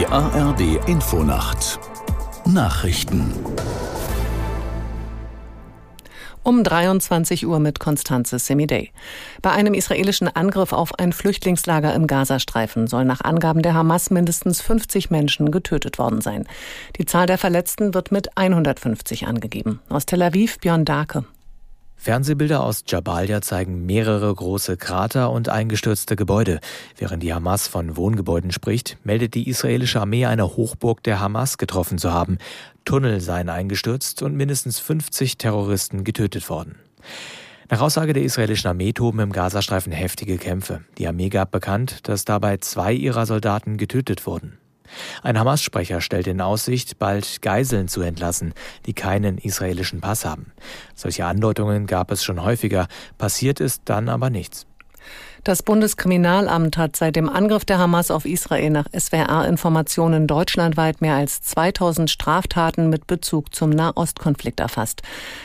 Die ARD Infonacht Nachrichten um 23 Uhr mit Konstanze Semidey. Bei einem israelischen Angriff auf ein Flüchtlingslager im Gazastreifen soll nach Angaben der Hamas mindestens 50 Menschen getötet worden sein. Die Zahl der Verletzten wird mit 150 angegeben. Aus Tel Aviv Björn Darke. Fernsehbilder aus Jabalia zeigen mehrere große Krater und eingestürzte Gebäude. Während die Hamas von Wohngebäuden spricht, meldet die israelische Armee eine Hochburg der Hamas getroffen zu haben. Tunnel seien eingestürzt und mindestens 50 Terroristen getötet worden. Nach Aussage der israelischen Armee toben im Gazastreifen heftige Kämpfe. Die Armee gab bekannt, dass dabei zwei ihrer Soldaten getötet wurden. Ein Hamas-Sprecher stellt in Aussicht, bald Geiseln zu entlassen, die keinen israelischen Pass haben. Solche Andeutungen gab es schon häufiger, passiert ist dann aber nichts. Das Bundeskriminalamt hat seit dem Angriff der Hamas auf Israel nach SWR-Informationen deutschlandweit mehr als 2000 Straftaten mit Bezug zum Nahostkonflikt erfasst.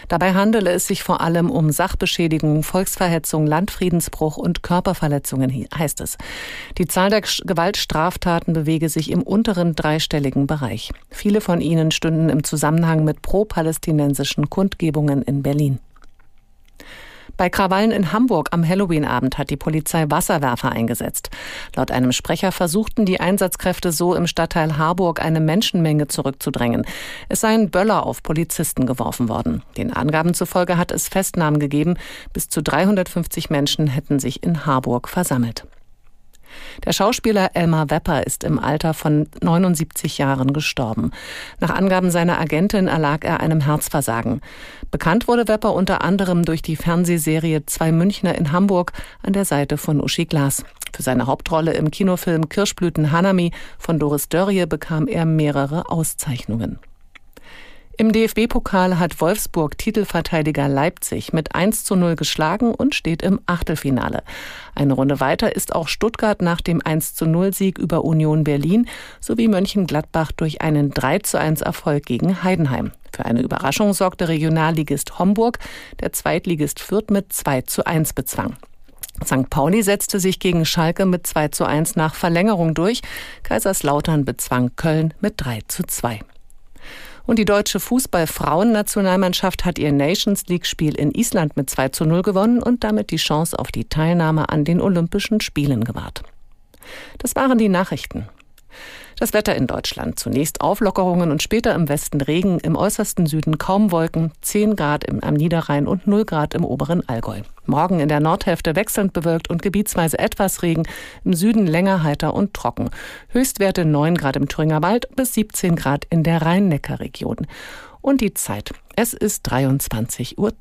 Dabei handele es sich vor allem um Sachbeschädigung, Volksverhetzung, Landfriedensbruch und Körperverletzungen, heißt es. Die Zahl der Gewaltstraftaten bewege sich im unteren dreistelligen Bereich. Viele von ihnen stünden im Zusammenhang mit pro-palästinensischen Kundgebungen in Berlin. Bei Krawallen in Hamburg am Halloween-Abend hat die Polizei Wasserwerfer eingesetzt. Laut einem Sprecher versuchten die Einsatzkräfte so im Stadtteil Harburg eine Menschenmenge zurückzudrängen. Es seien Böller auf Polizisten geworfen worden. Den Angaben zufolge hat es Festnahmen gegeben. Bis zu 350 Menschen hätten sich in Harburg versammelt. Der Schauspieler Elmar Wepper ist im Alter von 79 Jahren gestorben. Nach Angaben seiner Agentin erlag er einem Herzversagen. Bekannt wurde Wepper unter anderem durch die Fernsehserie Zwei Münchner in Hamburg an der Seite von Uschi Glas. Für seine Hauptrolle im Kinofilm Kirschblüten Hanami von Doris Dörrie bekam er mehrere Auszeichnungen. Im DFB-Pokal hat Wolfsburg Titelverteidiger Leipzig mit 1 zu 0 geschlagen und steht im Achtelfinale. Eine Runde weiter ist auch Stuttgart nach dem 1 zu 0 Sieg über Union Berlin sowie Mönchengladbach durch einen 3 zu 1 Erfolg gegen Heidenheim. Für eine Überraschung sorgte Regionalligist Homburg, der Zweitligist Fürth mit 2 zu 1 bezwang. St. Pauli setzte sich gegen Schalke mit 2 zu 1 nach Verlängerung durch. Kaiserslautern bezwang Köln mit 3 zu 2. Und die deutsche Fußball-Frauen-Nationalmannschaft hat ihr Nations League-Spiel in Island mit 2 zu 0 gewonnen und damit die Chance auf die Teilnahme an den Olympischen Spielen gewahrt. Das waren die Nachrichten. Das Wetter in Deutschland. Zunächst Auflockerungen und später im Westen Regen, im äußersten Süden kaum Wolken, 10 Grad im, am Niederrhein und 0 Grad im oberen Allgäu. Morgen in der Nordhälfte wechselnd bewölkt und gebietsweise etwas Regen, im Süden länger heiter und trocken. Höchstwerte 9 Grad im Thüringer Wald bis 17 Grad in der Rhein-Neckar-Region. Und die Zeit. Es ist 23.03 Uhr.